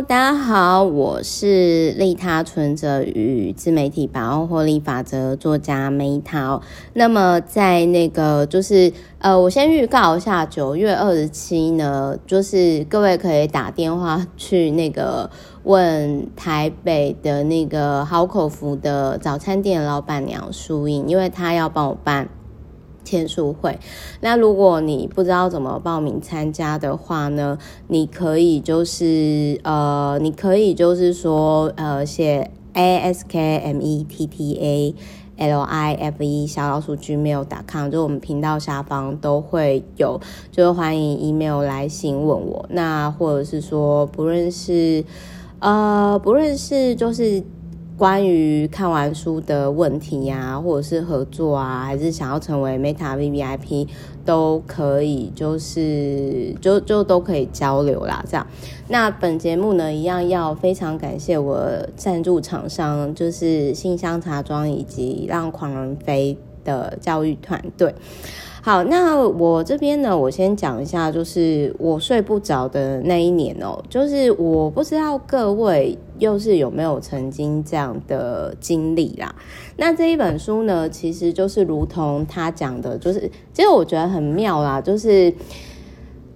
大家好，我是利他存折与自媒体百万获利法则作家梅桃。那么在那个就是呃，我先预告一下，九月二十七呢，就是各位可以打电话去那个问台北的那个好口福的早餐店老板娘苏颖，因为她要帮我办。签书会，那如果你不知道怎么报名参加的话呢，你可以就是呃，你可以就是说呃，写 a s k m e t t a l i f e 小老鼠 gmail.com，就我们频道下方都会有，就欢迎 email 来信问我。那或者是说不认识呃，不认识就是。关于看完书的问题呀、啊，或者是合作啊，还是想要成为 Meta VVIP，都可以，就是就就都可以交流啦。这样，那本节目呢，一样要非常感谢我赞助厂商，就是信箱茶庄以及让狂人飞的教育团队。好，那我这边呢，我先讲一下，就是我睡不着的那一年哦、就是我不知道各位又是有没有曾经这样的经历啦。那这一本书呢，其实就是如同他讲的，就是其实我觉得很妙啦，就是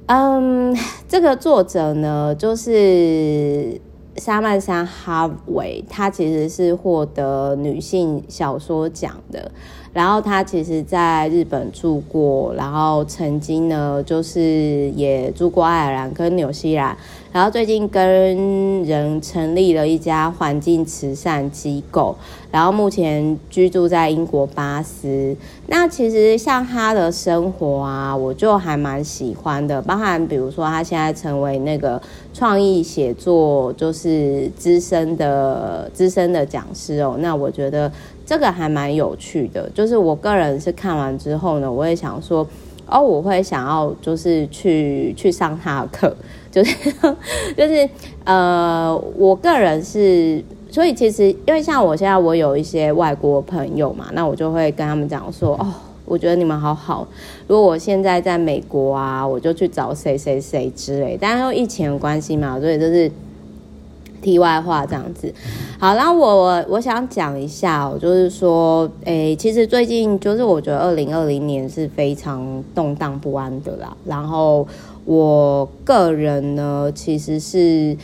嗯，这个作者呢，就是莎曼莎哈维，他其实是获得女性小说奖的。然后他其实在日本住过，然后曾经呢，就是也住过爱尔兰跟纽西兰，然后最近跟人成立了一家环境慈善机构，然后目前居住在英国巴斯。那其实像他的生活啊，我就还蛮喜欢的，包含比如说他现在成为那个创意写作就是资深的资深的讲师哦，那我觉得。这个还蛮有趣的，就是我个人是看完之后呢，我也想说，哦，我会想要就是去去上他的课，就是就是呃，我个人是，所以其实因为像我现在我有一些外国朋友嘛，那我就会跟他们讲说，哦，我觉得你们好好，如果我现在在美国啊，我就去找谁谁谁之类，但是因为疫情的关系嘛，所以就是。题外话这样子，好，然后我我我想讲一下，就是说，诶，其实最近就是我觉得二零二零年是非常动荡不安的啦。然后我个人呢，其实是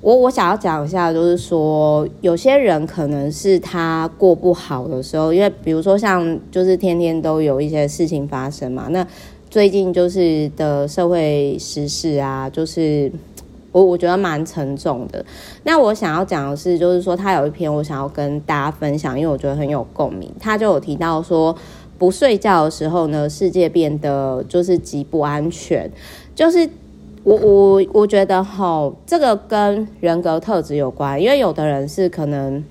我我想要讲一下，就是说，有些人可能是他过不好的时候，因为比如说像就是天天都有一些事情发生嘛。那最近就是的社会时事啊，就是。我我觉得蛮沉重的。那我想要讲的是，就是说他有一篇我想要跟大家分享，因为我觉得很有共鸣。他就有提到说，不睡觉的时候呢，世界变得就是极不安全。就是我我我觉得齁，这个跟人格特质有关，因为有的人是可能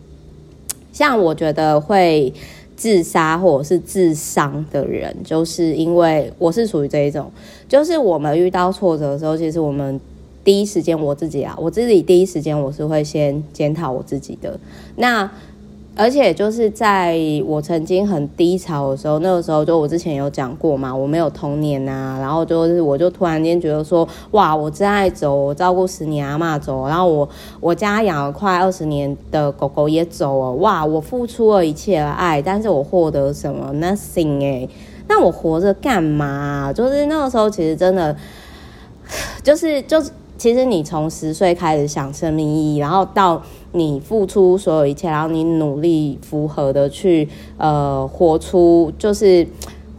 像我觉得会自杀或者是自伤的人，就是因为我是属于这一种，就是我们遇到挫折的时候，其实我们。第一时间我自己啊，我自己第一时间我是会先检讨我自己的。那而且就是在我曾经很低潮的时候，那个时候就我之前有讲过嘛，我没有童年啊，然后就是我就突然间觉得说，哇，我真爱走，我照顾十年阿嬷走，然后我我家养了快二十年的狗狗也走了，哇，我付出了一切的爱，但是我获得什么？Nothing 欸，那我活着干嘛？就是那个时候其实真的就是 就是。其实你从十岁开始想生命意义，然后到你付出所有一切，然后你努力符合的去呃活出，就是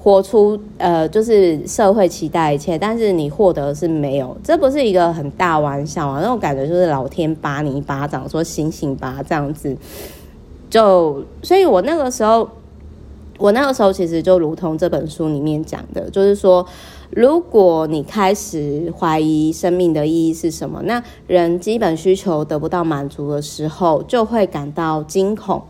活出呃就是社会期待一切，但是你获得的是没有，这不是一个很大玩笑啊，那种感觉就是老天扒你一巴掌，说醒醒吧这样子。就所以，我那个时候，我那个时候其实就如同这本书里面讲的，就是说。如果你开始怀疑生命的意义是什么，那人基本需求得不到满足的时候，就会感到惊恐。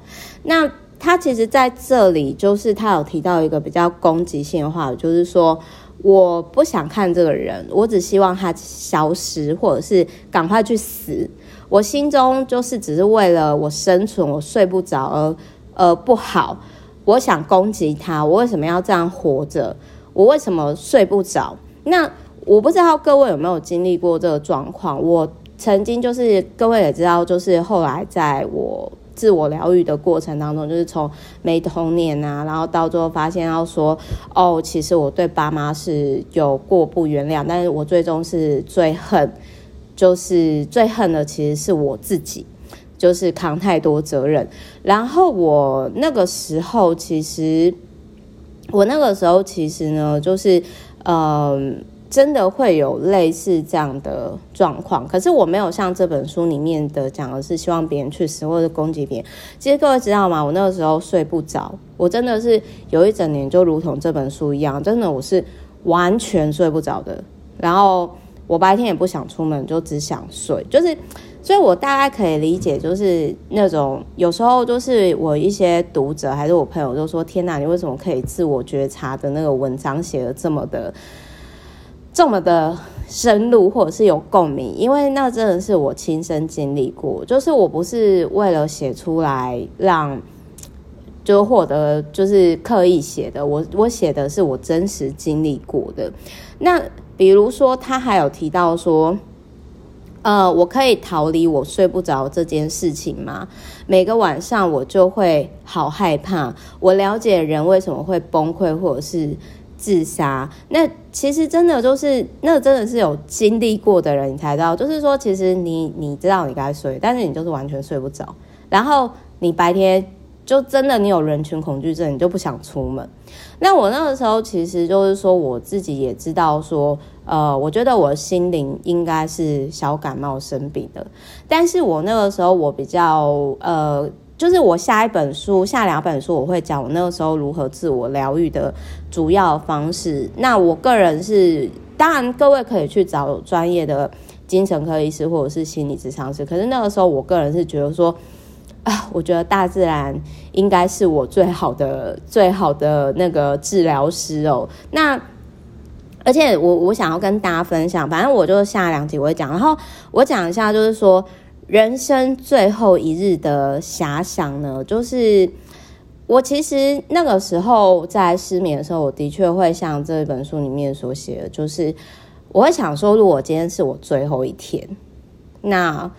那他其实在这里，就是他有提到一个比较攻击性的话，就是说，我不想看这个人，我只希望他消失，或者是赶快去死。我心中就是只是为了我生存，我睡不着而而不好，我想攻击他，我为什么要这样活着？我为什么睡不着？那我不知道各位有没有经历过这个状况。我曾经就是各位也知道，就是后来在我自我疗愈的过程当中，就是从没童年啊，然后到最后发现要说，哦，其实我对爸妈是有过不原谅，但是我最终是最恨，就是最恨的其实是我自己，就是扛太多责任。然后我那个时候其实，我那个时候其实呢，就是嗯。真的会有类似这样的状况，可是我没有像这本书里面的讲的是希望别人去死或者攻击别人。其实各位知道吗？我那个时候睡不着，我真的是有一整年就如同这本书一样，真的我是完全睡不着的。然后我白天也不想出门，就只想睡。就是，所以我大概可以理解，就是那种有时候就是我一些读者还是我朋友就说：“天哪，你为什么可以自我觉察的那个文章写的这么的？”这么的深入，或者是有共鸣，因为那真的是我亲身经历过。就是我不是为了写出来让，就获得，就是刻意写的。我我写的是我真实经历过的。那比如说，他还有提到说，呃，我可以逃离我睡不着这件事情吗？每个晚上我就会好害怕。我了解人为什么会崩溃，或者是。自杀，那其实真的就是，那真的是有经历过的人，你才知道。就是说，其实你你知道你该睡，但是你就是完全睡不着。然后你白天就真的你有人群恐惧症，你就不想出门。那我那个时候其实就是说，我自己也知道说，呃，我觉得我心灵应该是小感冒生病的，但是我那个时候我比较呃。就是我下一本书，下两本书我会讲我那个时候如何自我疗愈的主要方式。那我个人是，当然各位可以去找专业的精神科医师或者是心理咨商师。可是那个时候我个人是觉得说，啊，我觉得大自然应该是我最好的、最好的那个治疗师哦。那而且我我想要跟大家分享，反正我就下两集我会讲，然后我讲一下就是说。人生最后一日的遐想呢，就是我其实那个时候在失眠的时候，我的确会像这本书里面所写的，就是我会想说，如果今天是我最后一天，那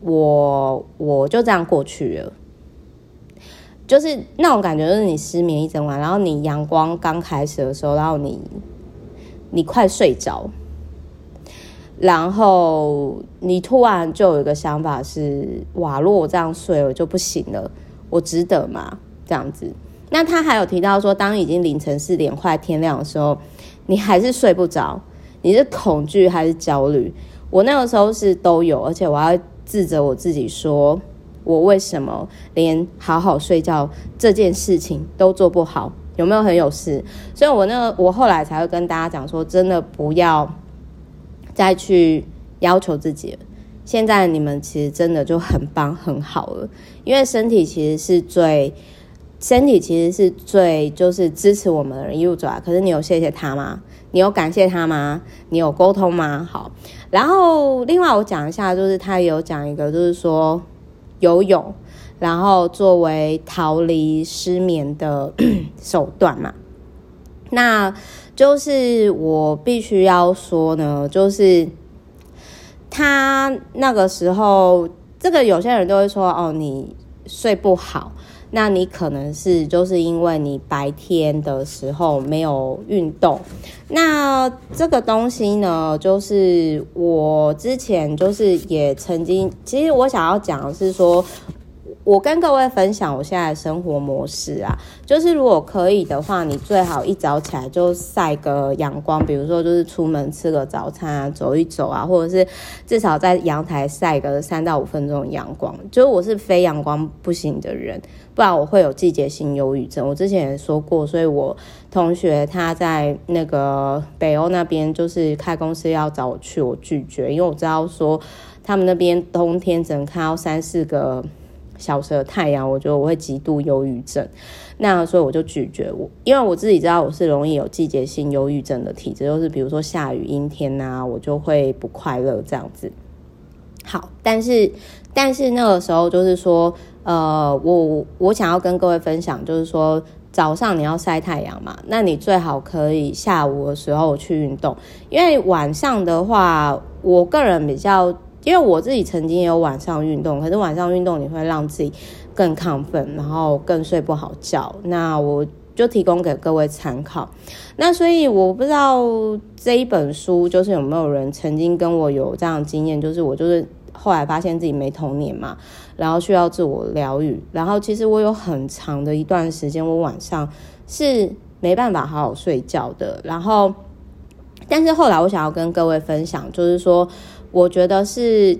我我就这样过去了，就是那种感觉，就是你失眠一整晚，然后你阳光刚开始的时候，然后你你快睡着。然后你突然就有一个想法是：哇，如果我这样睡我就不行了，我值得吗？这样子。那他还有提到说，当已经凌晨四点快天亮的时候，你还是睡不着，你是恐惧还是焦虑？我那个时候是都有，而且我要自责我自己，说我为什么连好好睡觉这件事情都做不好？有没有很有事？所以我那个我后来才会跟大家讲说，真的不要。再去要求自己，现在你们其实真的就很棒很好了，因为身体其实是最，身体其实是最就是支持我们的人一路走来。可是你有谢谢他吗？你有感谢他吗？你有沟通吗？好，然后另外我讲一下，就是他有讲一个，就是说游泳，然后作为逃离失眠的 手段嘛，那。就是我必须要说呢，就是他那个时候，这个有些人都会说哦，你睡不好，那你可能是就是因为你白天的时候没有运动。那这个东西呢，就是我之前就是也曾经，其实我想要讲的是说。我跟各位分享我现在的生活模式啊，就是如果可以的话，你最好一早起来就晒个阳光，比如说就是出门吃个早餐啊，走一走啊，或者是至少在阳台晒个三到五分钟阳光。就是我是非阳光不行的人，不然我会有季节性忧郁症。我之前也说过，所以我同学他在那个北欧那边就是开公司要找我去，我拒绝，因为我知道说他们那边冬天只能看到三四个。小时的太阳，我觉得我会极度忧郁症，那所以我就拒绝我，因为我自己知道我是容易有季节性忧郁症的体质，就是比如说下雨阴天呐、啊，我就会不快乐这样子。好，但是但是那个时候就是说，呃，我我想要跟各位分享，就是说早上你要晒太阳嘛，那你最好可以下午的时候去运动，因为晚上的话，我个人比较。因为我自己曾经也有晚上运动，可是晚上运动你会让自己更亢奋，然后更睡不好觉。那我就提供给各位参考。那所以我不知道这一本书就是有没有人曾经跟我有这样的经验，就是我就是后来发现自己没童年嘛，然后需要自我疗愈，然后其实我有很长的一段时间，我晚上是没办法好好睡觉的。然后，但是后来我想要跟各位分享，就是说。我觉得是，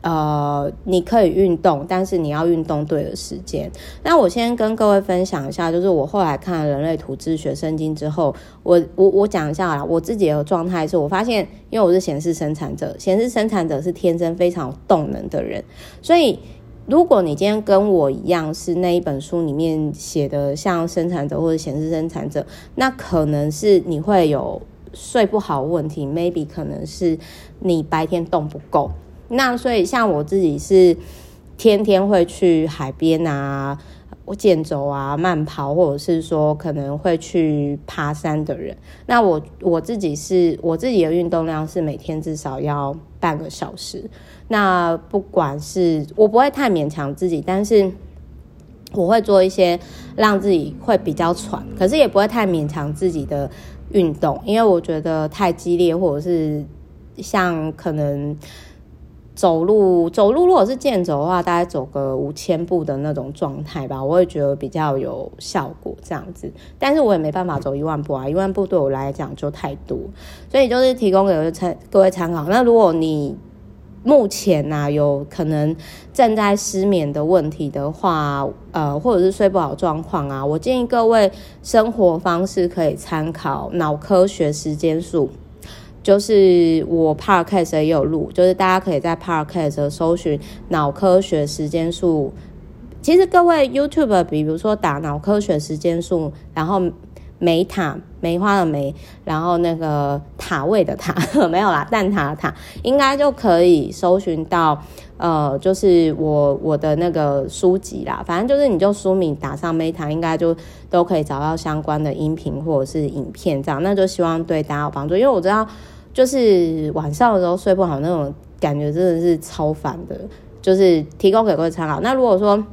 呃，你可以运动，但是你要运动对的时间。那我先跟各位分享一下，就是我后来看了《人类图自学圣经》之后，我我我讲一下啦，我自己的状态是我发现，因为我是显示生产者，显示生产者是天生非常有动能的人，所以如果你今天跟我一样是那一本书里面写的像生产者或者显示生产者，那可能是你会有。睡不好问题，maybe 可能是你白天动不够。那所以像我自己是天天会去海边啊，我健走啊、慢跑，或者是说可能会去爬山的人。那我我自己是我自己的运动量是每天至少要半个小时。那不管是我不会太勉强自己，但是我会做一些让自己会比较喘，可是也不会太勉强自己的。运动，因为我觉得太激烈，或者是像可能走路，走路如果是健走的话，大概走个五千步的那种状态吧，我会觉得比较有效果这样子。但是我也没办法走一万步啊，一万步对我来讲就太多，所以就是提供给参各位参考。那如果你目前呐、啊，有可能正在失眠的问题的话，呃，或者是睡不好状况啊，我建议各位生活方式可以参考脑科学时间数，就是我 Podcast 也有录，就是大家可以在 Podcast 搜寻脑科学时间数。其实各位 YouTube，比如说打脑科学时间数，然后。梅塔梅花的梅，然后那个塔位的塔 没有啦，蛋塔的塔应该就可以搜寻到，呃，就是我我的那个书籍啦。反正就是你就书名打上梅塔，应该就都可以找到相关的音频或者是影片这样。那就希望对大家有帮助，因为我知道就是晚上的时候睡不好那种感觉真的是超烦的，就是提供给各位参考。那如果说。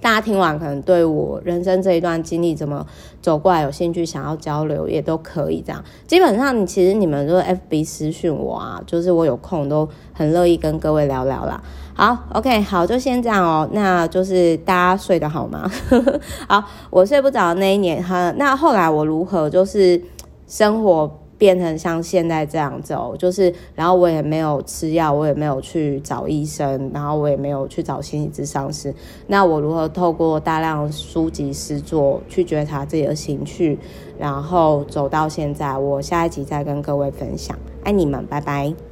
大家听完可能对我人生这一段经历怎么走过来有兴趣，想要交流也都可以这样。基本上，你其实你们如果 FB 私讯我啊，就是我有空都很乐意跟各位聊聊啦。好，OK，好，就先这样哦。那就是大家睡得好吗？好，我睡不着那一年哈。那后来我如何就是生活？变成像现在这样子哦，就是，然后我也没有吃药，我也没有去找医生，然后我也没有去找心理咨商师。那我如何透过大量书籍诗作去觉察自己的情绪，然后走到现在？我下一集再跟各位分享。爱你们，拜拜。